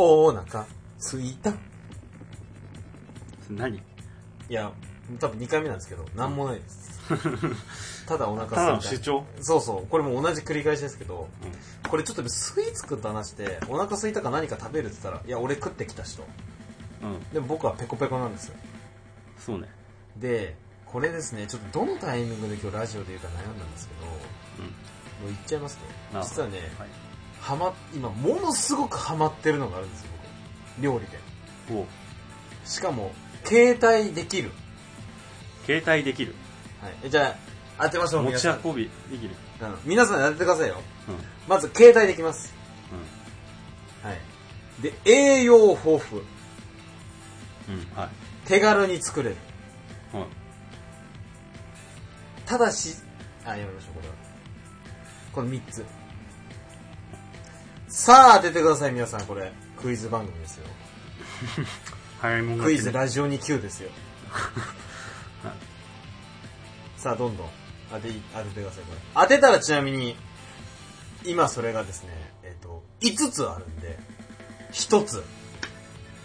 お腹すいた。いや、多分2回目なんですけど、なんもないです。ただお腹すいた。の主張そうそう。これも同じ繰り返しですけど、これちょっとスイーツくんと話して、お腹すいたか何か食べるって言ったら、いや、俺食ってきた人。うん。でも僕はペコペコなんですよ。そうね。で、これですね、ちょっとどのタイミングで今日ラジオで言うか悩んだんですけど、うん。もう言っちゃいますと、あ実はね、はい。はま、今、ものすごくハマってるのがあるんですよ、僕。料理で。おしかも、携帯できる。携帯できる。はい。えじゃあ、当てましょう、持ち皆さん。運びできる。うん皆さん当ててくださいよ。うん。まず、携帯できます。うはい。で、栄養豊富。ん。うん。はい。手軽に作れる。はい。ただし、あ、やめましょう、これは。この3つ。さあ、当ててください、皆さん、これ。クイズ番組ですよ。早いもん勝クイズラジオ2級ですよ。は いさあ、どんどん当て、当ててください、これ。当てたらちなみに、今それがですね、えっ、と、5つあるんで、1つ、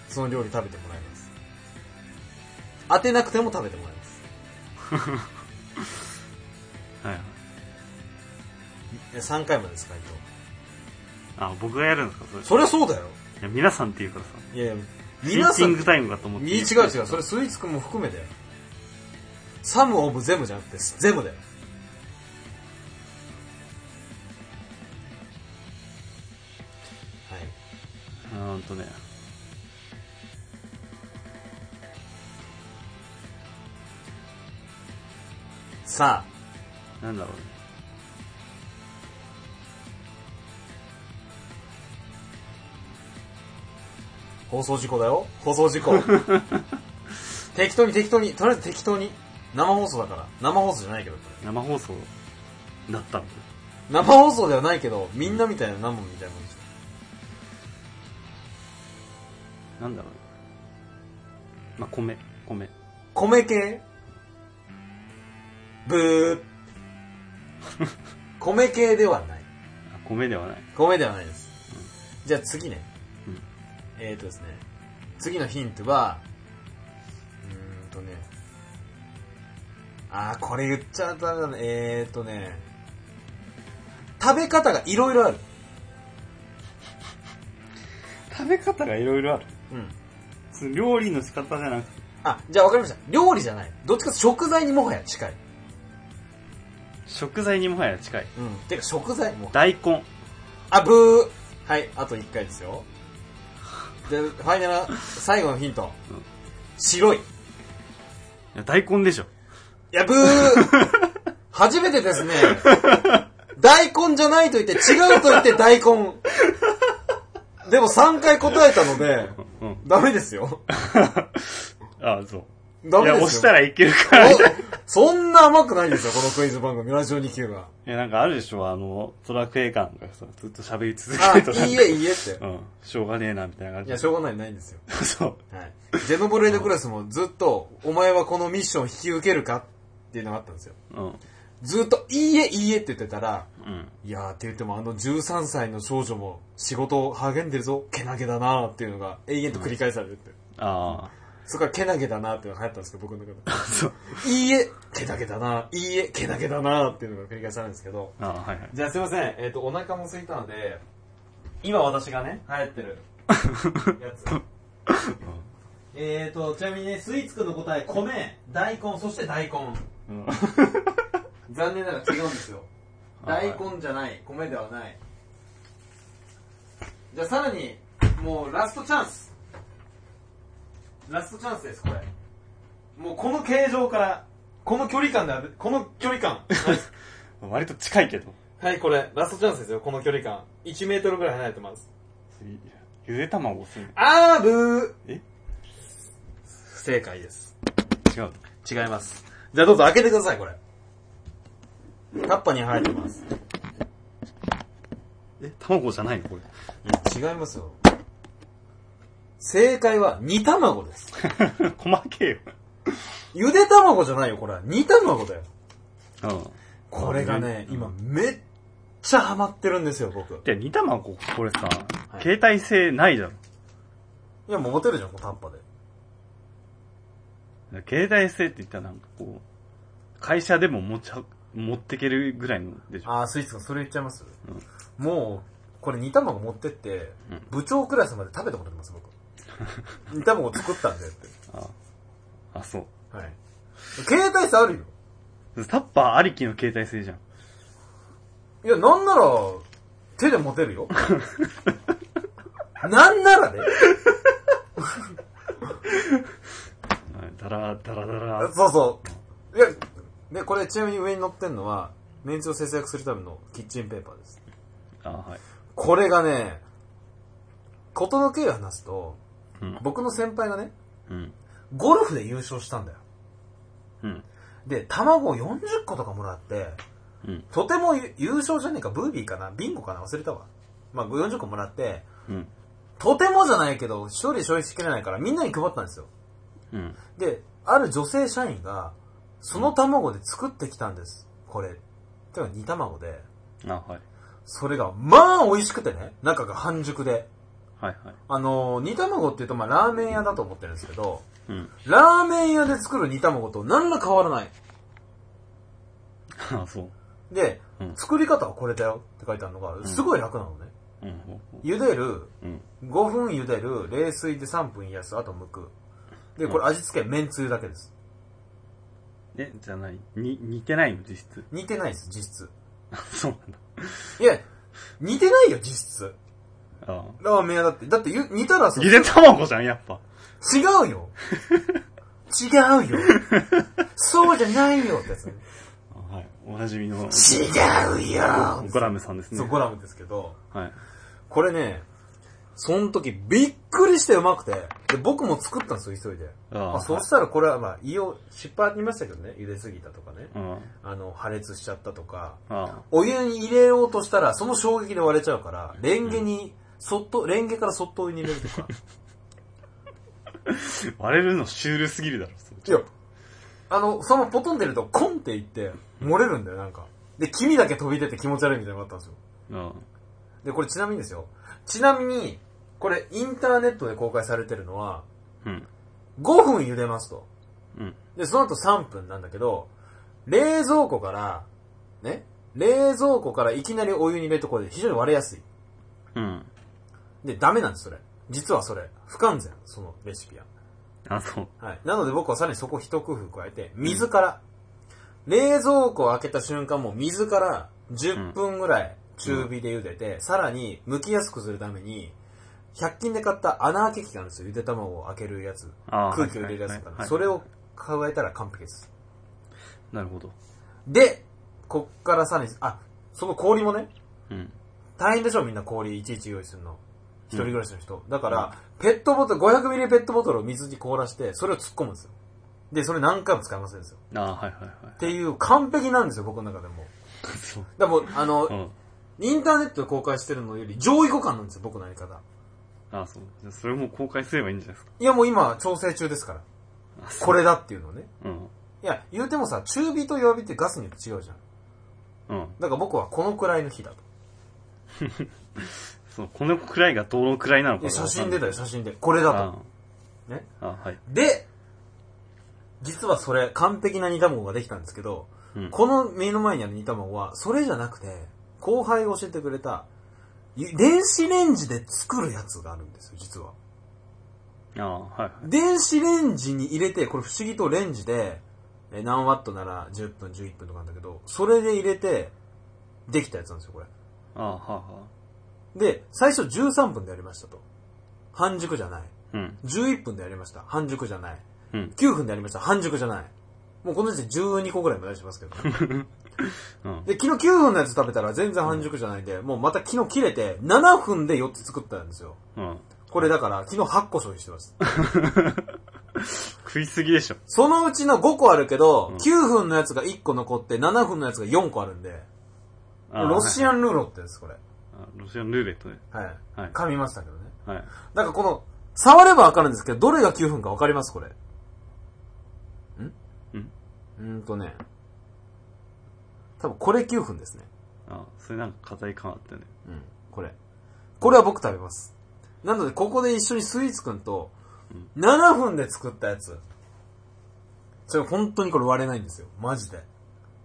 その料理食べてもらいます。当てなくても食べてもらいます。は いはい。え3回までです、回答。あ、僕がやるんですか？それ。そりゃそうだよ。いや、皆さんって言うからさ。いやいや、シン皆さん、キングタイムかと思って。違う違う、それスイーツくんも含めだよ。サムオブゼムじゃなくて、ゼムだよ。はい。うーんとね。さあ、なんだろうね。放送事故だよ。放送事故。適当に適当に、とりあえず適当に。生放送だから。生放送じゃないけど、生放送だったの？生放送ではないけど、みんなみたいな生みたいなもんですよ。なんだろうね。まあ、米、米。米系？ブー。米系ではない。あ米ではない。米ではないです。じゃあ次ね。うんえーとですね。次のヒントは、うーんとね。あー、これ言っちゃったね。えーとね。食べ方がいろいろある。食べ方がいろいろある。うん。その料理の仕方じゃなくて、あ、じゃあわかりました。料理じゃない。どっちかというと食材にもはや近い。食材にもはや近い。うん。てか食材も。大根。あ、ブーはい、あと1回ですよ。で、ファイナル、最後のヒント。うん白い。いいや大根でしょ。や、ブ ー初めてですね。大根じゃないと言って、違うと言って大根。でも3回答えたので、うん。ダメですよ。あそう。ダメですよ。いや、押したらいけるから。そんな甘くないんですよ、このクイズ番組、ラジオ2級が。や、なんかあるでしょ、あの、トラクエ感がさ、ずっと喋り続あ、けるとなんかいいえ、いいえって。うん。しょうがねえな、みたいな感じ。いや、しょうがない、ないんですよ。そう。はい。ジェノブレードクラスもずっと、お前はこのミッションを引き受けるかっていうのがあったんですよ。うん。ずっと、いいえ、いいえって言ってたら、うん。いやーって言ってもあの13歳の少女も仕事を励んでるぞ、けなげだなーっていうのが永遠と繰り返されてて。あそこからけなげだなーっていうのが流行ったんですけど、僕の中で。あ。そう。いいえ、けなげだなー、いいえ、けなげだなーっていうのが繰り返されるんですけど。ああ、はいはい。じゃあすいません、えっ、と、お腹も空いたので、今私がね、流行ってるやつ。えーと、ちなみにね、スイーツくんの答え、米、大根、そして大根。うん。残念ながら違うんですよ。はい大根じゃない、米ではない。じゃあさらに、もうラストチャンス。ラストチャンスです、これ。もうこの形状から、この距離感でこの距離感。は い割と近いけど。はい、これ、ラストチャンスですよ、この距離感。1メートルぐらい離れてます。ゆで卵するあーぶーえ？不正解です。違う。違います。じゃあどうぞ開けてください、これ。タッパに入ってます。え、卵じゃないのこれ。違いますよ。正解は煮卵です。細けえよ。ゆで卵じゃないよ、これ。煮卵だよ。うん。これがね、うん今めっちゃハマってるんですよ、僕。で、煮卵、これさ、い携帯性ないじゃん。いや、もう持てるじゃん、こうタッパで。携帯性って言ったらなんかこう、会社でも持ちは、持ってけるぐらいのでしょ。あー、スイーツがそれ言っちゃいます、もう、これ煮卵持ってって、部長クラスまで食べてもらってます、僕。煮卵作ったんでって。ああ、そう。はい。携帯性あるよ。タッパーありきの携帯性じゃん。いや、なんなら、手で持てるよ。なんならね。はいだら、だらだら。そうそう。いや、で、これちなみに上に乗ってんのは、メンツを節約するためのキッチンペーパーです。あはい。これがね、ことの経を話すと、うん。僕の先輩がね、うん。ゴルフで優勝したんだよ。うん。で、卵を40個とかもらって、うん。とてもゆ優勝じゃねえか、ブービーかな、ビンゴかな、忘れたわ。まあ、40個もらって、うん。とてもじゃないけど、一人で消費しきれないからみんなに配ったんですよ。うん。で、ある女性社員が、その卵で作ってきたんです。これ。てか煮卵で。あはい。それが、まあ美味しくてね。中が半熟で。はいはい。あのー煮卵って言うと、まあラーメン屋だと思ってるんですけど、うん。ラーメン屋で作る煮卵と何ら変わらない。あそう。で、うん作り方はこれだよって書いてあるのが、すごい楽なのね。うん。ほうほ茹でる、ううん。5分茹でる、冷水で3分冷やす、あと剥く。で、これ味付け、めんつゆだけです。え、じゃあ何に、似てないの？実質。似てないです、実質。あそうなんだ。いや、似てないよ、実質。あラーメン屋だって。だってゆ煮たらさ、ゆで卵じゃん、やっぱ。違うよ。違うよ。そうじゃないよってやつはい。おなじみの、違うよゴラムさんですね。そう、ゴラムですけど、はい。これね、その時びっくりしてうまくて、で、僕も作ったんですよ、急いで。ああそうしたらこれはまあ、胃を、失敗ありましたけどね、茹ですぎたとかね。うん。あの、破裂しちゃったとか、あお湯に入れようとしたら、その衝撃で割れちゃうから、レンゲに、そっと、レンゲからそっとお湯に入れるとか。割れるのシュールすぎるだろ、そいや、あの、そのポトン出ると、コンっていって、漏れるんだよ、なんか。で、黄身だけ飛び出て気持ち悪いみたいなのがあったんですよ。うん。で、これちなみにですよ。ちなみに、これインターネットで公開されてるのは、うん。5分茹でますと。うん。で、その後3分なんだけど、冷蔵庫から、ね、冷蔵庫からいきなりお湯に入れるところで非常に割れやすい。うん。で、ダメなんです、それ。実はそれ。不完全、そのレシピは。あ、そう。はい。なので僕はさらにそこ一工夫加えて、均から、冷蔵庫を開けた瞬間も水から10分ぐらい中火で茹でて、さらに剥きやすくするために、100均で買った穴開け器があるんですよ。ゆで卵を開けるやつ。空気を入れるやつがあるはいはいはいそれを加えたら完璧です。なるほど。で、こっからさらに、あ、その氷もね、うん。大変でしょみんな氷いちいち用意するの。一人暮らしの人。だから、ペットボトル、500ミリペットボトルを水に凍らして、それを突っ込むんですよ。で、それ何回も使いますんですよ。あはいはいはい。っていう完璧なんですよ、僕の中でも。そう。だもう、あの、うん。インターネットで公開してるのより上位互換なんですよ、僕のやり方。あそう。じゃあそれも公開すればいいんじゃないですか？いや、もう今、調整中ですから。これだっていうのをね。うん。いや、言うてもさ、中火と弱火ってガスによって違うじゃん。うん。だから僕はこのくらいの火だと。そう、このくらいがどのくらいなのかいや、写真出たよ。よ、写真で。これだと。あね。あ、はい。で、実はそれ、完璧な煮卵ができたんですけど、うん。この目の前にある煮卵は、それじゃなくて、後輩が教えてくれた、ゆ電子レンジで作るやつがあるんですよ、実は。ああ、はいはい。電子レンジに入れて、これ不思議とレンジで、え何ワットなら10分、11分とかなんだけど、それで入れて、できたやつなんですよ、これ。ああ、はあはで、最初13分でやりましたと。半熟じゃない。あ。うん。11分でやりました。半熟じゃない。うん。9分でやりました。半熟じゃない。もうこの時点で12個ぐらいも出しますけど。うん。で、昨日9分のやつ食べたら全然半熟じゃないんで、もうまた昨日切れて、7分で4つ作ったんですよ。うん。これだから、昨日8個消費してます。食いすぎでしょ。そのうちの5個あるけど、うん9分のやつが1個残って、7分のやつが4個あるんで、ロシアンルーロってです、これ。あロシアンルーレットね。はい。はい。噛みましたけどね。はい。なんかこの、触ればわかるんですけど、どれが9分かわかりますこれ？ん？ん？うーんとね。多分これ9分ですね。あそれなんか硬い感あったね。うん。これ。これは僕食べます。なので、ここで一緒にスイーツくんと、7分で作ったやつ。それ本当にこれ割れないんですよ。マジで。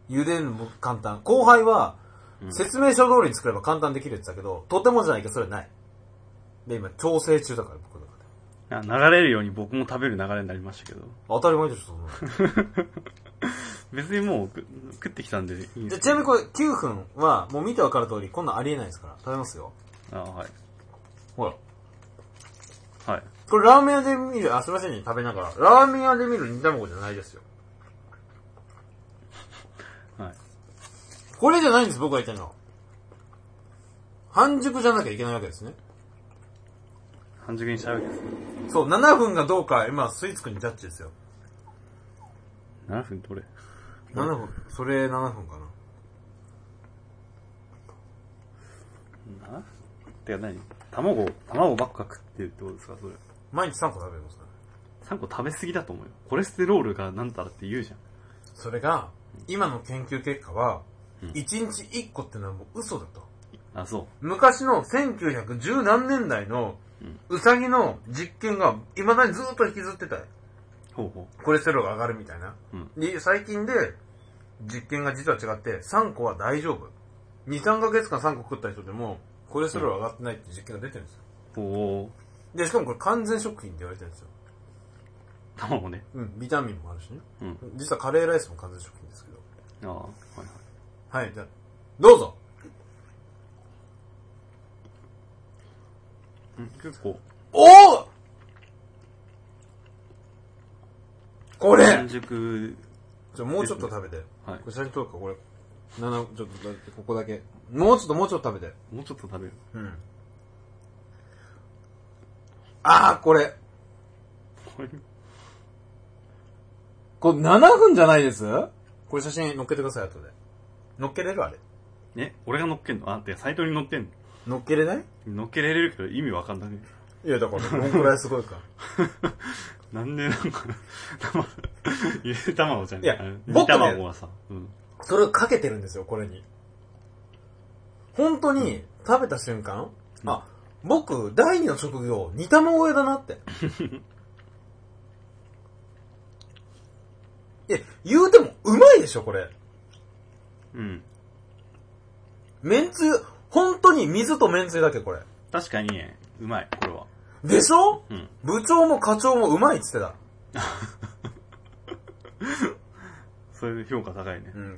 茹でるのも簡単。後輩は、説明書通りに作れば簡単できるって言ってたけど、とてもじゃないけどそれはない。で、今、調整中だから、僕の中で。あ流れるように僕も食べる流れになりましたけど。当たり前でしょ、そんなの。別にもうく食ってきたんでいいんじゃですちなみにこれ9分は、もう見てわかる通り、こんなんありえないですから。食べますよ。あはい。ほら。はい。これラーメン屋で見る、あ、すいませんね、食べながら。ラーメン屋で見る煮卵じゃないですよ。はい。これじゃないんです、僕が言ってるのは。半熟じゃなきゃいけないわけですね。半熟にしたいわけですね。そう、7分がどうか、今、スイーツくんにジャッジですよ。7分どれ？7分、それ7分かな。な？てか何？卵、卵ばっか食ってるってことですかそれ？毎日3個食べますね。3個食べ過ぎだと思うよ。コレステロールがなんたらって言うじゃん。それが、今の研究結果は、うん1日1個ってのはもう嘘だと。あ、そ昔の1910何年代のうさぎの実験が未だにずっと引きずってたよう。ほうほコレステロールが上がるみたいな。う。うん。で、最近で実験が実は違って3個は大丈夫。2、3ヶ月間3個食った人でもコレステロール上がってないって実験が出てるんですよ。ほう。で、しかもこれ完全食品って言われてるんですよ。卵ね。うん、ビタミンもあるしね。うん。実はカレーライスも完全食品ですけど。ああ、はいはい。はい、じゃあ、どうぞうん、結構、おおこれ半熟、じゃもうちょっと食べて。はいこれ写真撮るか、これ。七ちょっとだってここだけ。もうちょっと、もうちょっと食べて。もうちょっと食べる。うん。あー、これ。これ、これ7分じゃないです？これ写真載っけてください、後で。載っけれるあれ？え俺が乗っけんの？あ、てかサイトに載ってんの？載っけれない？乗っけれるけど意味わかんないね。いや、だから、どんくらいすごいか。なんでなんか、卵、ゆで卵じゃん。いや僕ね煮卵はさ、うん。それをかけてるんですよ、これに。本当に、食べた瞬間、あ、僕、第二の職業、煮卵屋だなって。え、言うても、うまいでしょ、これ。うん。めんつゆ、本当に水とめんつゆだけ、これ。確かにね、うまい、これは。でしょ？うん。部長も課長もうまいっつってた。それで評価高いね。うん。うん。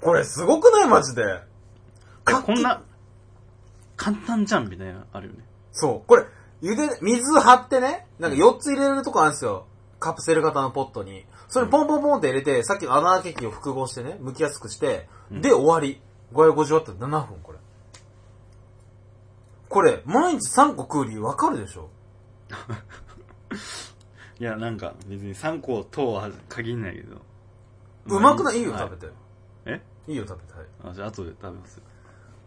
これすごくないマジで。えこんな、簡単じゃんみたいな、あるよね。そう。これ、茹で、水張ってね、なんか4つ入れるとこあるんですよ。カプセル型のポットに。それポンポンポンって入れて、さっきの穴開け器を複合してね、剥きやすくして、うんで終わり。550ワット7分、これ。これ、毎日3個食う理由わかるでしょ？いや、なんか、別に3個とは限んないけど。うまくない？いいよ、は食べて。え？いいよ、食べて。はい。あ、じゃあ後で食べます。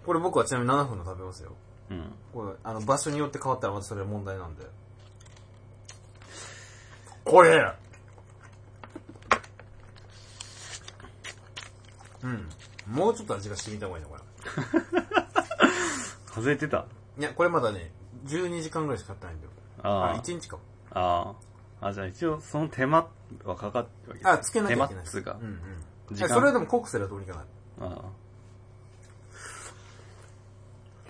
これ僕はちなみに7分の食べますよ。うん。これ、あの、場所によって変わったらまたそれは問題なんで。これうん。もうちょっと味が染みた方がいいな、こ 外れてたれ。いや、これまだね、12時間ぐらいしか経ってないんだよ。ああ、1日かも。あ。ああ。あ、じゃあ一応その手間はかかってるわけあ、つけなきゃいけない。手間っつうかうんうん。時間それでも濃くすればどうにかなる？あ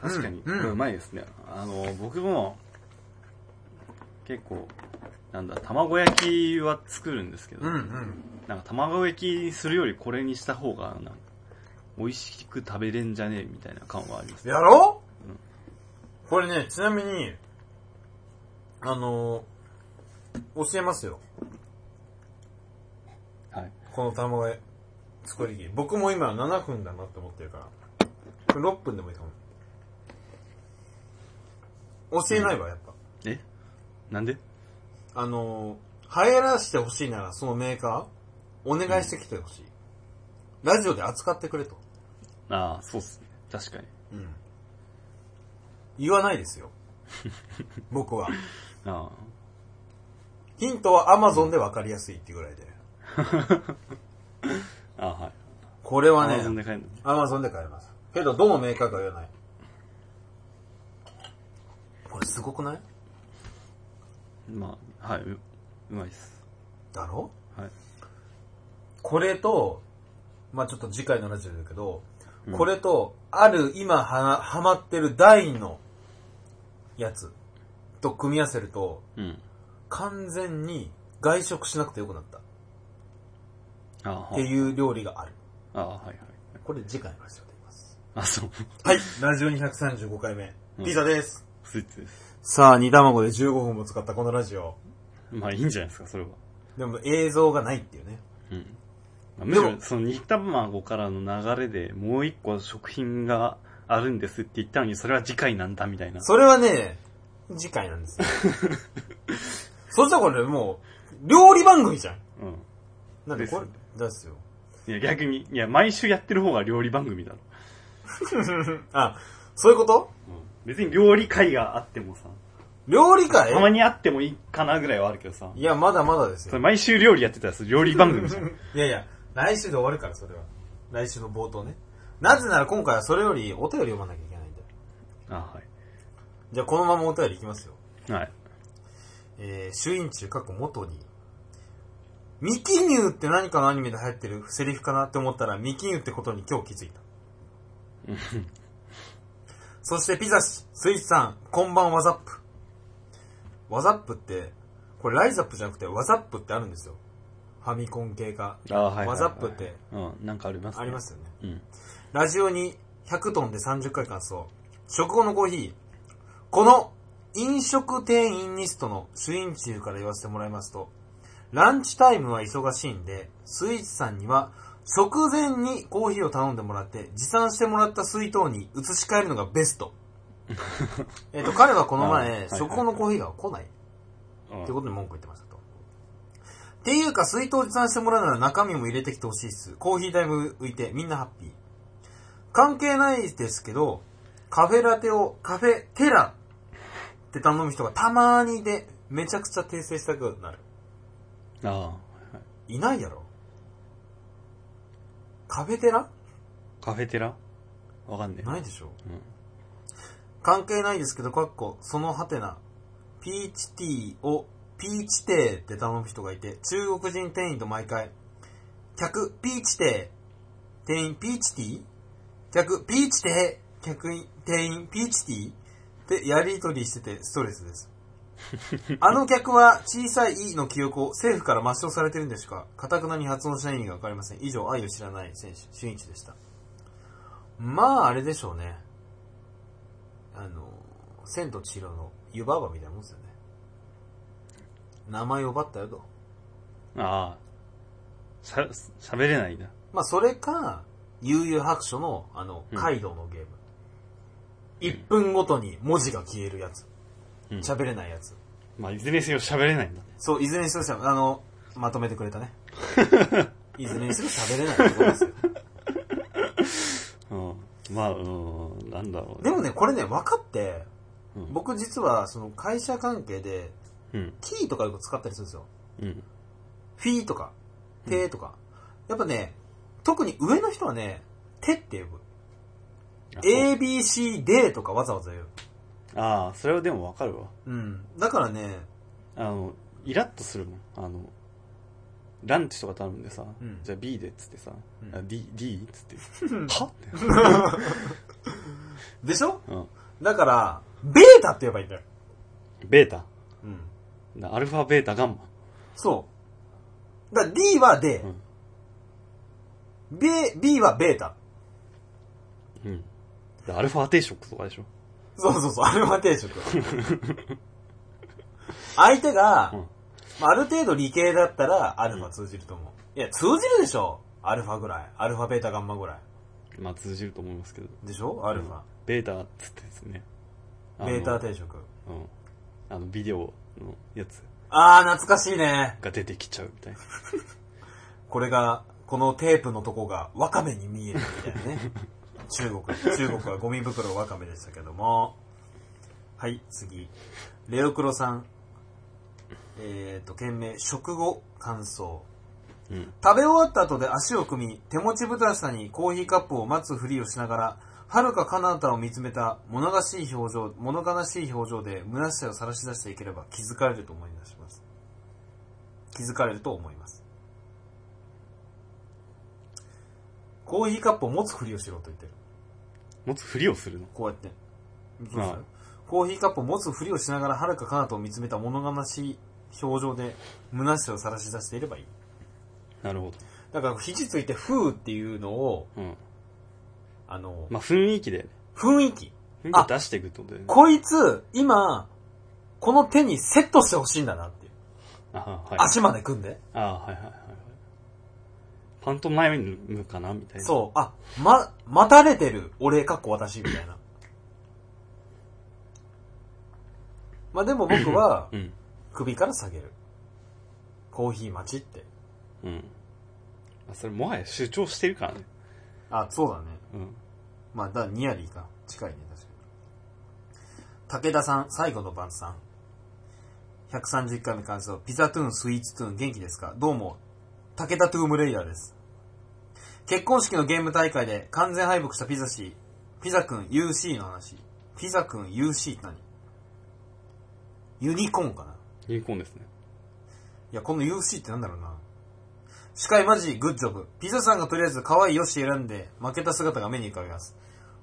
あ。確かに、うんこれうまいですね。あの、僕も、結構、なんだ、卵焼きは作るんですけど、うんうん。なんか卵焼きするよりこれにした方が、なんか、美味しく食べれんじゃねえみたいな感はあります。やろう、うんこれね、ちなみに、あのー教えますよ。はい。この卵焼き作り機。僕も今7分だなって思ってるから。これ6分でもいいかも。教えないわ、やっぱ。え？なんで？あのー、流行らしてほしいならそのメーカー、お願いしてきてほしい。ラジオで扱ってくれと。ああ、そうっすね。確かに。うん。言わないですよ。僕は。あヒントは Amazon で分かりやすいっていうぐらいで。あ。ああ、はい。これはアマゾンね、で買えるの Amazon で買えます。けど、どのメーカーか言わない。これすごくない？まあ、はい、ううまいっす。だろ？はい。これと、まあちょっと次回のラジオだけど、うんこれと、ある今ははまってる大のやつと組み合わせると、うん。完全に外食しなくてよくなったっああ、はい。ていう料理がある。ああ、はいはい。これ次回のラジオで言います。あ、そう。はい、ラジオ235回目、ピザです。スイーツです。さあ、煮卵で15分も使ったこのラジオ。まあいいんじゃないですか、それは。でも映像がないっていうね。うん。まあむしろその煮卵からの流れでもう一個食品があるんですって言ったのに、それは次回なんだみたいな。それはね、次回なんですよ。そしたらこれもう、料理番組じゃん。うん。なんでこれ？で、ですよ。いや、逆に、いや、毎週やってる方が料理番組だろ。あ、そういうこと？うん。別に料理会があってもさ、料理会？たまにあってもいいかなぐらいはあるけどさ、いや、まだまだですよ。毎週料理やってたら料理番組じゃん。いやいや、来週で終わるから、それは。来週の冒頭ね。なぜなら今回はそれよりお便り読まなきゃいけないんで。あ、はじゃあこのままお便りいきますよ。い。はい。えー、主演中過去元に。ミキニューって何かのアニメで流行ってるセリフかなって思ったらミキニューってことに今日気づいた。そしてピザ氏、スイーツさん、こんばんワザップ。ワザップって、これライザップじゃなくてワザップってあるんですよ。ファミコン系か。あ、はいはいはい。ワザップってうん、なんかありますね。ありますよね。うん。ラジオに100トンで30回感想。食後のコーヒー。この飲食店員リストの主演中から言わせてもらいますと、ランチタイムは忙しいんで、スイーツさんには食前にコーヒーを頼んでもらって、持参してもらった水筒に移し替えるのがベスト。えっと、彼はこの前、はい食後のコーヒーが来ない。うんってことに文句言ってましたと。っていうか、水筒持参してもらうなら中身も入れてきてほしいっす。コーヒー代も浮いて、みんなハッピー。関係ないですけど、カフェラテを、カフェテラって頼む人がたまにいて、めちゃくちゃ訂正したくなる。ああ、はいいないやろカフェテラ？カフェテラ？わかんねえ。ないでしょうん。関係ないですけど、かっこ、そのハテナ、ピーチティーをピーチテーって頼む人がいて、中国人店員と毎回、客、ピーチテー、店員、ピーチティー？客、ピーチテー、客員、店員、ピーチティー？ってやりとりしててストレスです。あの客は小さい E の記憶を政府から抹消されてるんでしか、かたくなに発音しない意味がわかりません。以上、愛を知らない選手、俊一でした。まあ、あれでしょうね。あの、千と千尋の湯婆婆みたいなもんですよね。名前を奪ったよと。ああ。しゃ、喋れないな。まあ、それか、悠々白書の、あの、うんカイドウのゲーム。1分ごとに文字が消えるやつ。うん。喋れないやつ。まあ、いずれにせよ喋れないんだね。そう、いずれにしろしゃ、あの、まとめてくれたね。いずれにしろ喋れないってことですよ。うん。まあ、うん、なんだろうでもね、これね、分かって、うん僕実は、その会社関係で、うん。キーとかよく使ったりするんですよ。うん。フィーとか、テーとか。やっぱね、特に上の人はね、テって呼ぶ。あそう A, B, C, D とかわざわざ言う。ああ、それはでもわかるわ。うん。だからね、あの、イラッとするもん。あの、ランチとか頼んでさ、うんじゃあ B でっつってさ、うんあ D、D っつって、は？って。でしょ？うん。だから、ベータって言えばいいんだよ。ベータ？うん。だアルファ、ベータ、ガンマ。そう。だから D は D、うん。B, B はベータ。うん。でアルファ定食とかでしょ？そうそうそう、アルファ定食。相手が、うんまあ、ある程度理系だったら、アルファ通じると思う。いや、通じるでしょアルファぐらい。アルファ、ベータ、ガンマぐらい。まあ通じると思いますけど。でしょ？アルファ。ベータっつってですね。ベータ定食。うん。あの、ビデオのやつあー、懐かしいね。が出てきちゃうみたいな。これが、このテープのとこがワカメに見えるみたいなね。中国、中国はゴミ袋ワカメでしたけども。はい、次。レオクロさん。えーと、件名、食後感想。うん。食べ終わった後で足を組み、手持ちぶたさにコーヒーカップを待つふりをしながら、遥か彼方を見つめた物悲しい表情、物悲しい表情で虚しさを晒し出していければ気づかれると思い出します。気づかれると思います。コーヒーカップを持つふりをしろと言ってる。持つふりをするの？こうやって。まあコーヒーカップを持つふりをしながら遥か彼方を見つめた物悲しい表情で虚しさを晒し出していればいい。なるほだから肘ついてふーっていうのを、ど。うん。あの、まあ、雰囲気で、雰囲気。雰囲気を出していくってことで、ね。こいつ、今、この手にセットしてほしいんだなっていう。あはい。足まで組んで。あはいはいはいはい。パントマイムかなみたいな。そう。あ、ま、待たれてる俺かっこ私みたいな。まあでも僕はう。うん。首から下げる。コーヒー待ちって。うん。まあ、それもはや主張してるからね。あ、そうだね。うん。まあ、だ nearly か。近いね、確かに。武田さん、最後の晩さん。130回目感想。ピザトゥーン、スイーツトゥーン、元気ですか？どうも、武田トゥームレイダーです。結婚式のゲーム大会で完全敗北したピザ氏、ピザくん UC の話。ピザくん UC って何？ユニコーンかな？ユニコーンですね。いや、この UC ってなんだろうな。司会マジグッジョブ。ピザさんがとりあえず可愛いよし選んで負けた姿が目に浮かびます。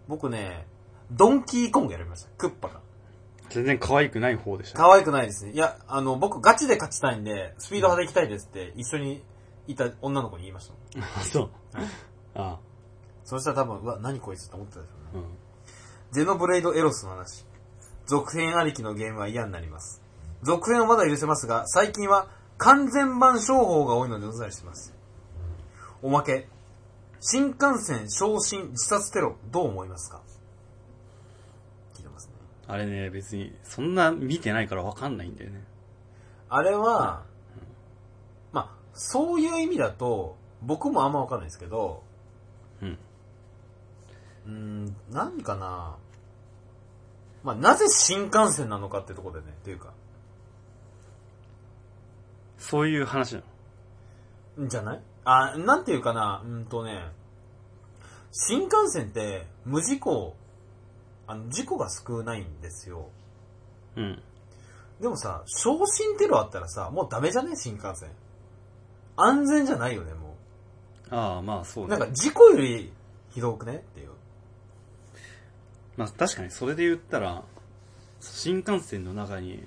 僕ね、ドンキーコングやりました。クッパが。全然可愛くない方でしたね。可愛くないですね。いや、あの、僕ガチで勝ちたいんで、スピード派で行きたいですって一緒にいた女の子に言いました そう。あそしたら多分、うわ、何こいつって思ってたでしょうね。うん。ゼノブレイドエロスの話。続編ありきのゲームは嫌になります。続編はまだ許せますが、最近は完全版商法が多いのでお伝えしてます。おまけ。新幹線昇進自殺テロ、どう思いますか？聞いてますね。あれね、別に、そんな見てないからわかんないんだよね。あれは、まあ、そういう意味だと、僕もあんまわかんないですけど、うん。うーん、何かなまあ、なぜ新幹線なのかってところでね、っていうか、そういう話なの？んじゃない？あ、なんていうかな、うんとね、新幹線って無事故、あの、事故が少ないんですよ。うん。でもさ、昇進テロあったらさ、もうダメじゃね？新幹線。安全じゃないよね、もああ、まあそうう。ね。なんか事故よりひどくね？っていう。まあ確かにそれで言ったら、新幹線の中に、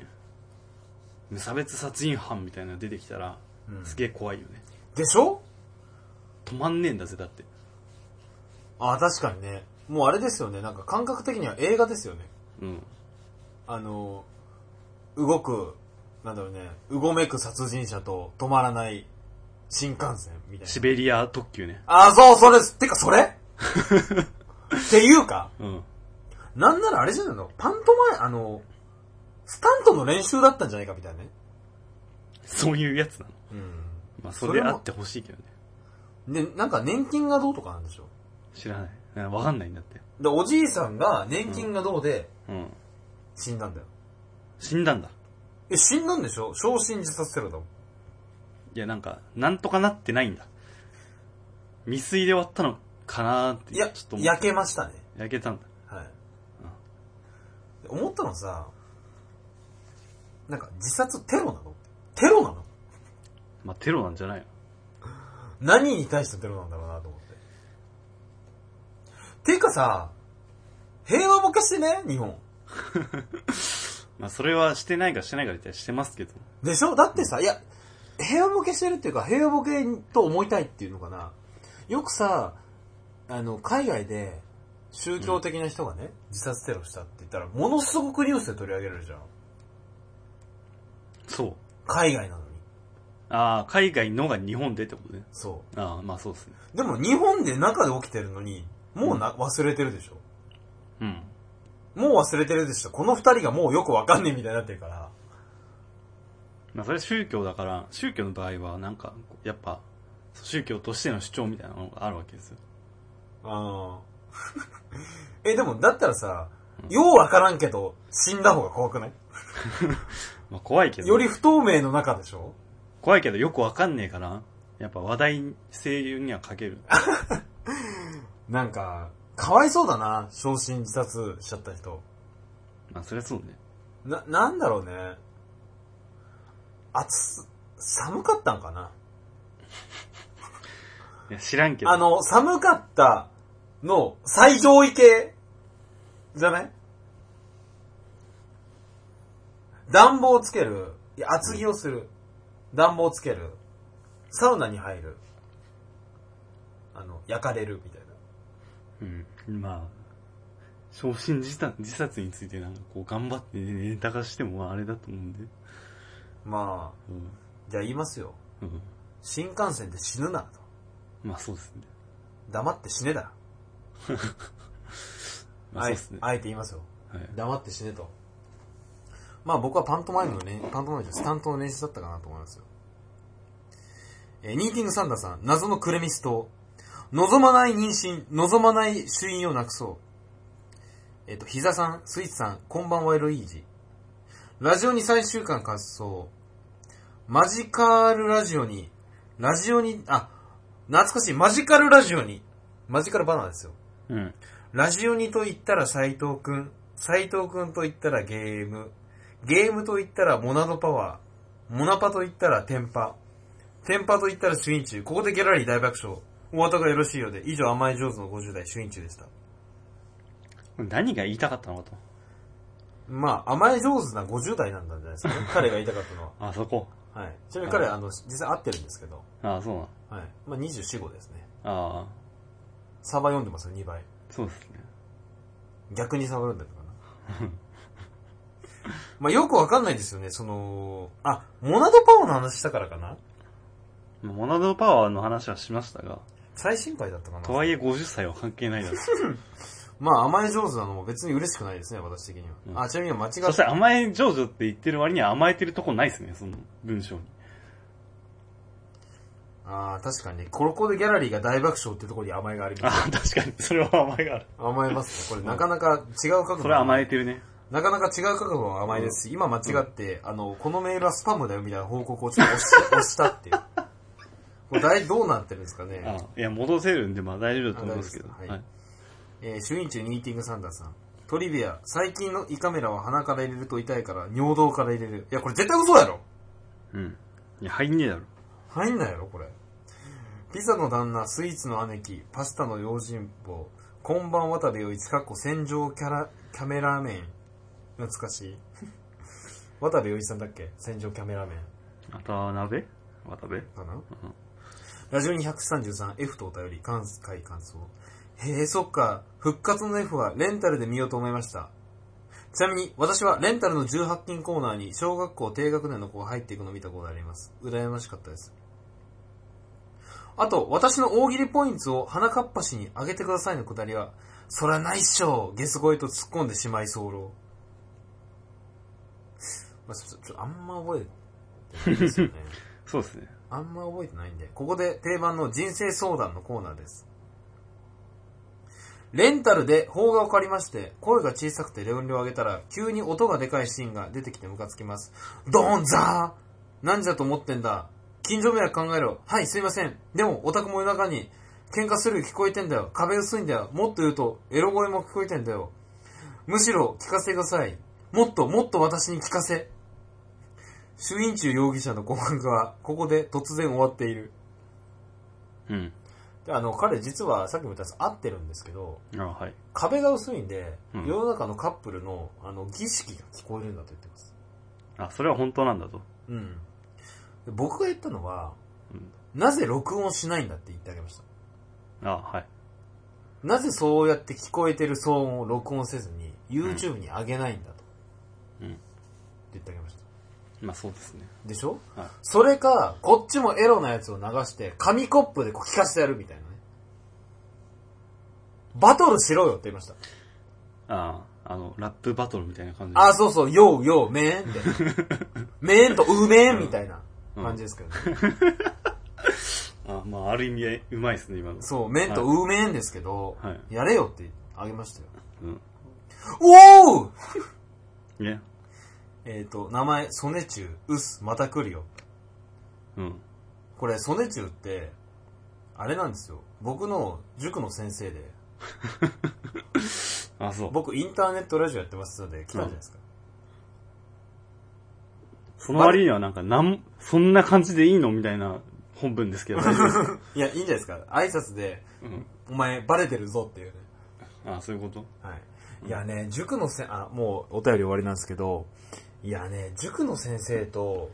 無差別殺人犯みたいなの出てきたら、うんすげえ怖いよね。でしょ？止まんねえんだぜ、だって。あ、確かにね。もうあれですよね。なんか感覚的には映画ですよね。うん。あの、動く、なんだろうね、うごめく殺人者と止まらない新幹線みたいな。シベリア特急ね。あ、そう、それです。てか、それ？っていうか、うん。なんならあれじゃないの？パントマイ、あの、スタントの練習だったんじゃないかみたいなね。そういうやつなの。うん。まあそれであってほしいけどね。で、なんか年金がどうとかなんでしょ知らない。なわかんないんだって。で、おじいさんが年金がどうでうん。死んだんだよ。死んだんだ。え、死んだんでしょ？昇進自殺テロだもん。いや、なんか、なんとかなってないんだ。未遂で終わったのかなーって。いやちょっと、焼けましたね。焼けたんだ。はい。で思ったのさ、なんか自殺テロなの？テロなの？まあテロなんじゃないの？何に対してテロなんだろうなと思って。ていうかさ、平和ボケしてね？日本。まあそれはしてないかしてないかったらしてますけど。でしょ？だってさ、いや、平和ボケしてるっていうか、平和ボケと思いたいっていうのかな。よくさ、あの、海外で宗教的な人がね、自殺テロしたって言ったら、ものすごくニュースで取り上げられるじゃん。そう。海外なのに。ああ、海外のが日本でってことね。そああ、まあそうですね。う。でも日本で中で起きてるのに、もうな、忘れてるでしょ。うん。もう忘れてるでしょ。この二人がもうよくわかんねえみたいになってるから。まあそれ宗教だから、宗教の場合はなんか、やっぱ、宗教としての主張みたいなのがあるわけですよ。ああ。え、でも、だったらさ、ようわからんけど、死んだ方が怖くない？まあ怖いけど。より不透明の中でしょ？怖いけどよくわかんねえから、やっぱ話題性には欠ける。なんか、かわいそうだな、昇進自殺しちゃった人。まあ、そりゃそうね。な、なんだろうね。暑、寒かったんかな？いや、知らんけど。あの、寒かったの最上位系？じゃない？暖房つける。いや、厚着をする。暖房つける。サウナに入る。あの、焼かれるみたいな。うん。まあ、昇進自殺自殺についてなんかこう頑張ってネタ化してもまああれだと思うんで。まあ、うん。じゃあ言いますよ。うん。新幹線で死ぬなと。まあそうですね。黙って死ねだ。まあそうですね。あえて言いますよ。はい。黙って死ねと。まあ僕はパントマイムの練、パントマイムじゃないスタントの練習だったかなと思いますよ。えーニーティングサンダーさん、謎のクレミス島。望まない妊娠、望まない主因をなくそう。えっ、と、膝さん、スイーツさん、こんばんはエロイージ。ラジオに最終巻滑走。マジカルラジオに、ラジオに、あ、懐かしい、マジカルラジオに、マジカルバナナですよ。うん。ラジオにと言ったら斎藤くん。斎藤くんと言ったらゲーム。ゲームと言ったらモナドパワー。モナパと言ったらテンパ。テンパと言ったら主因中。ここでギャラリー大爆笑。お後がよろしいようで。以上甘い上手の50代主因中でした。何が言いたかったのかと。まあ、甘い上手な50代なんだじゃないですかね。彼が言いたかったのあそこ。は。はい。ちなみに彼、あの、実際会ってるんですけど。ああ、そうなの。はい。まあ、24、5ですね。ああ、サバ読んでますよ、2倍。そうですね。逆にサバ読んでるのかな。まあ、よくわかんないですよね。その、あ、モナドパワーの話したからかな？まあモナドパワーの話はしましたが、最新回だったかな？とはいえ50歳は関係ないだろう。まあ甘え上手なのも別に嬉しくないですね、私的には。うんあ、ちなみに間違っそして甘え上手って言ってる割には甘えてるとこないですね、その文章に。あー確かにね、コロコロギャラリーが大爆笑ってところに甘えがありまあす。あ、確かに、それは甘えがある。甘えますね。これなかなか違う角度。それは甘えてるね。なかなか違う角度の甘えですし、今間違って、あの、このメールはスパムだよみたいな報告をちょっと押し押したっていう。これ大どうなってるんですかね。あいや、戻せるんで、まあ大丈夫だと思うんですけど。あ大丈夫ですかはい。えー、主任中ニーティングサンダーさん。トリビア、最近の胃カメラは鼻から入れると痛いから尿道から入れる。いや、これ絶対嘘やろうん。いや、入んねえだろ。入んないやろ、これ。ピザの旦那、スイーツの姉貴、パスタの用心棒、こんばん渡部陽一、かっこ戦場キャラ、キャメラメン。懐かしい。渡部陽一さんだっけ？戦場キャメラメン。渡辺？渡辺かな、ラジオに 133F とお便り、関西感想。へえ、そっか。復活の F はレンタルで見ようと思いました。ちなみに、私はレンタルの18金コーナーに小学校低学年の子が入っていくのを見たことがあります。羨ましかったです。あと、私の大喜利ポイントを鼻かっぱしにあげてくださいのくだりは、そらないっしょゲス声と突っ込んでしまい候。まあ、ちょ、ちょ、あんま覚えてないですよね。そうですね。あんま覚えてないんで、ここで定番の人生相談のコーナーです。レンタルで邦画を借りまして、声が小さくて音量を上げたら、急に音がでかいシーンが出てきてムカつきます。ドーンザー何時だと思ってんだ近所迷惑考えろ。はい、すいません。でも、オタクも夜中に、喧嘩する聞こえてんだよ。壁薄いんだよ。もっと言うと、エロ声も聞こえてんだよ。むしろ、聞かせてください。もっと、もっと私に聞かせ。主因中容疑者の告白は、ここで突然終わっている。うん。で、あの、彼実は、さっきも言ったやつ合ってるんですけど、あはい。壁が薄いんで、うん世の中のカップルの、あの、儀式が聞こえるんだと言ってます。あ、それは本当なんだと。うん。で僕が言ったのは、うん。なぜ録音しないんだって言ってあげました。あはい。なぜそうやって聞こえてる騒音を録音せずに、YouTube に上げないんだと。うん。って言ってあげました。まあそうですね。でしょ？はい。それか、こっちもエロなやつを流して、紙コップでこう聞かせてやるみたいなね。バトルしろよって言いました。ああ、あの、ラップバトルみたいな感じで。あ、そうそう、ヨーヨー、メーンって。メーンとウメーンみたいな感じですけどね。あまあある意味うまいですね、今の。そう、メンとウメーンですけど、はいやれよってあげましたよ。うん。おおね。えっ、と、名前、ソネチュウ、ウス、また来るよ。うん。これ、ソネチュウって、あれなんですよ。僕の塾の先生で、あ、そう。僕インターネットラジオやってますので来たんじゃないですか。その割にはなんか、なん、そんな感じでいいのみたいな本文ですけど、いや、いいんじゃないですか。挨拶で、うん。お前バレてるぞっていうね。あ、そういうこと？はい。いやね、塾のせん、あ、もうお便り終わりなんですけど、いやね、塾の先生と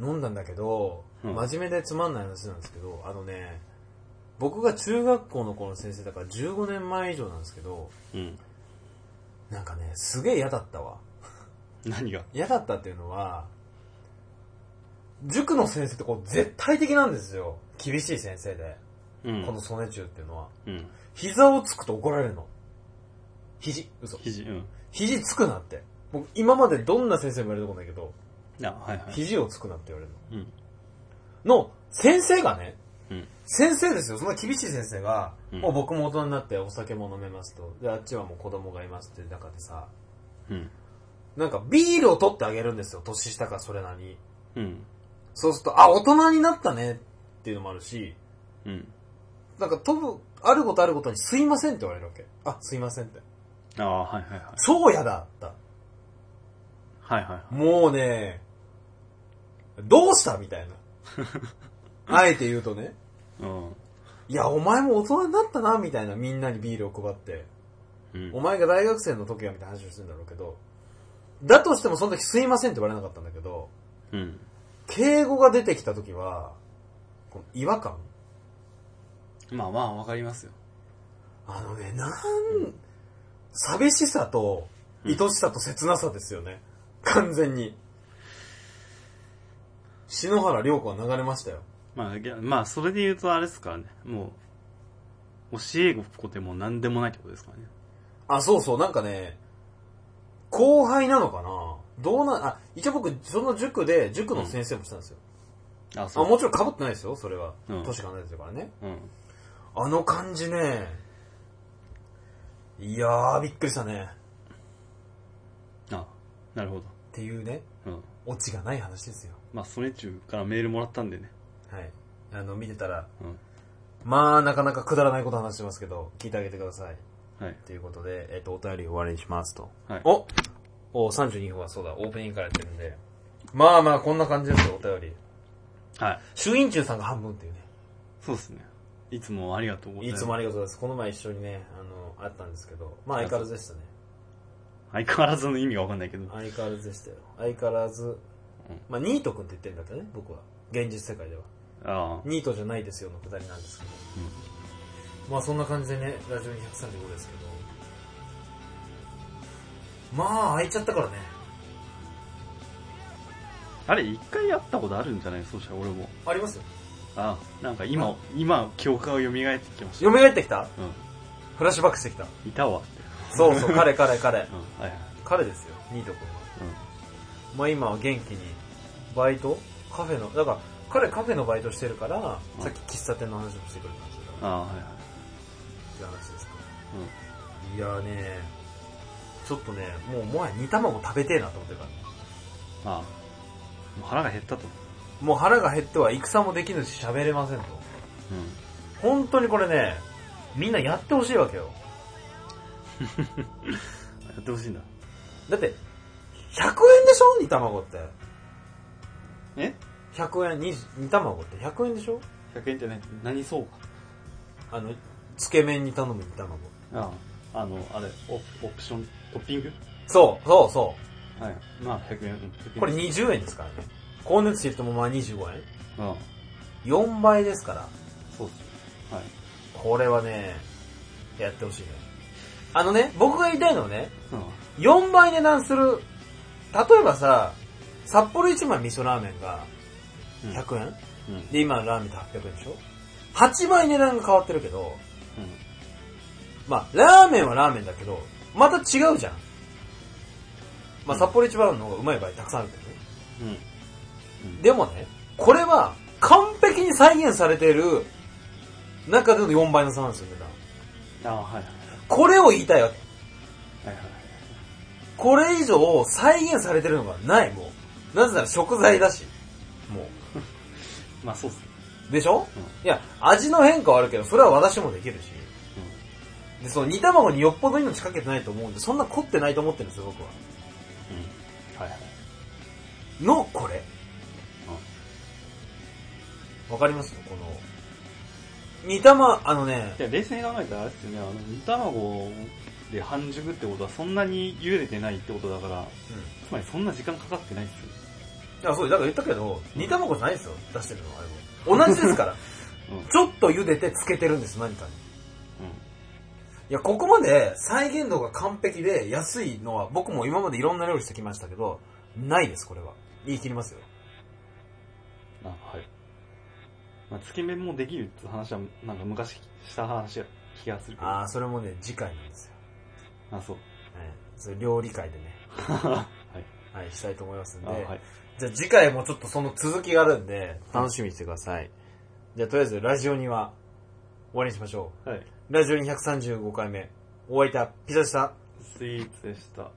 飲んだんだけど、うん真面目でつまんない話なんですけど、あのね、僕が中学校の頃の先生だから15年前以上なんですけど、うん。なんかね、すげえ嫌だったわ。何が？嫌だったっていうのは、塾の先生ってこう絶対的なんですよ。厳しい先生で。うん。この曽根中っていうのは。うん。膝をつくと怒られるの。肘、嘘。肘、うん。肘つくなって。僕、今までどんな先生も言われたことないけど、あ、はいはい。肘をつくなって言われるうん。の。の、先生がね、うん。先生ですよ。そんな厳しい先生が、うんもう僕も大人になってお酒も飲めますと。で、あっちはもう子供がいますって中でさ、うん。なんかビールを取ってあげるんですよ。年下かそれなりに。うん。そうすると、あ、大人になったねっていうのもあるし、うん。なんか飛ぶ、あることあることにすいませんって言われるわけ。あ、すいませんって。ああ、はいはいはい。超嫌だった。はいはいはい。もうね、どうしたみたいな。あえて言うとね。うん。いや、お前も大人になったな、みたいな、みんなにビールを配って。うんお。前が大学生の時はみたいな話をするんだろうけど、だとしてもその時すいませんって言われなかったんだけど、うん。敬語が出てきた時は、この違和感？まあまあ、わかりますよ。あのね、なん、寂しさと、愛しさと切なさですよね。完全に。篠原涼子は流れましたよ。まあ、ぎゃまあ、それで言うとあれですからね。もう、教え子でも何でもないってことですからね。あ、そうそう、なんかね、後輩なのかなどうな、あ、一応僕、その塾で、塾の先生もしたんですよ。あ、あ、そう。もちろん被ってないですよ、それは。うん年が離れてるからね。うん。あの感じね、いやー、びっくりしたね。あ、なるほっていうね、ど。うん。オチがない話ですよ。まあ、それ中からメールもらったんでね。はい。あの、見てたら、うん。まあ、なかなかくだらないこと話してますけど、聞いてあげてください。はい。ということで、えっ、と、お便り終わりにしますと。はい。おお32分はそうだ、オープニングからやってるんで。まあまあ、こんな感じですよ、お便り。はい。朱印中さんが半分っていうね。そうですね。いつもありがとうございます。いつもありがとうございます。この前一緒にね、あの、あったんですけど、まあ相変わらずでしたね。相変わらずの意味がわかんないけど。相変わらずでしたよ。相変わらず、まあニート君って言ってるんだけどね、僕は。現実世界では。ああ。ニートじゃないですよのくだりなんですけど。まあそんな感じでね、ラジオ235ですけど。まあ、開いちゃったからね。あれ、一回やったことあるんじゃない？そうしたら俺も。ありますよ。ああ、なんか今、今、記憶が蘇ってきました。蘇ってきた？うフラッシュバックしてきた。ん。いたわ。そうそう、彼彼彼。うん。はいはい。彼ですよ、ニート君は。まあ今は元気に、バイト？カフェの、だから、彼カフェのバイトしてるから、うんさっき喫茶店の話もしてくれたんですけど、うん。ああ、はいはい。って話ですけうん。ど。いやーね、ちょっとね、もうもはや煮卵食べてえなと思ってるからね。まあ、もう腹が減ったと。もう腹が減っては戦もできぬし喋れませんと。うん。本当にこれね、みんなやってほしいわけよ。やってほしいんだ。だって、100円でしょ？煮卵って。え？100円、煮煮卵って100円でしょ ?100 円ってね、何そうあの、つけ麺に頼む煮卵。か。ああ。あの、あれ、オプオプション、トッピング？そう、そうそう。はい。まあ、100円。うん100円これ20円ですからね。光熱費入れてもまあ25円。うん？4倍ですから。そうっす。はい。これはね、やってほしいね。あのね、僕が言いたいのはね、うん。4倍値段する、例えばさ、札幌一番味噌ラーメンがうん。100円、うん。で、今のラーメンって800円でしょ ?8 倍値段が変わってるけど、まあ、ラーメンはラーメンだけど、また違うじゃん。まあ、うん札幌一番の方がうまい場合たくさんあるけどね。うん。うん。でもね、これは完璧に再現されている中での4倍の差なんですよ、値段。ああ、はいはい。これを言いたいわけ。はいはい。これ以上再現されてるのがない、もう。なぜなら食材だし。もまあ、そうっすね。う。でしょ？うん。いや、味の変化はあるけど、それは私もできるし。で、その煮卵によっぽど命かけてないと思うんで、そんな凝ってないと思ってるんですよ、僕は。うん。はいはい。の、これ。わかります？この、煮卵、あのねい、や、冷静に考えたらあれですよね、あの、煮卵で半熟ってことはそんなに茹でてないってことだから、うん。つまりそんな時間かかってないですよ。いや、そう、だから言ったけど、煮卵じゃないですよ、出してるのは、あれも。同じですから。うん。うん。ちょっと茹でてつけてるんです、何かに。いや、ここまで再現度が完璧で安いのは、僕も今までいろんな料理してきましたけど、ないです、これは。言い切りますよ。あ、はい。まあ、つけ麺もできるって話は、なんか昔した話や気がするけど。ああ、それもね、次回なんですよ。あ、そう。はい。それ料理会でね、はい。はい、したいと思いますんあ、で。はい。じゃあ次回もちょっとその続きがあるんで、楽しみにしてください。じゃあとりあえずラジオには終わりにしましょはい。う。ラジオに135回目。お相手はピザでした。スイーツでした。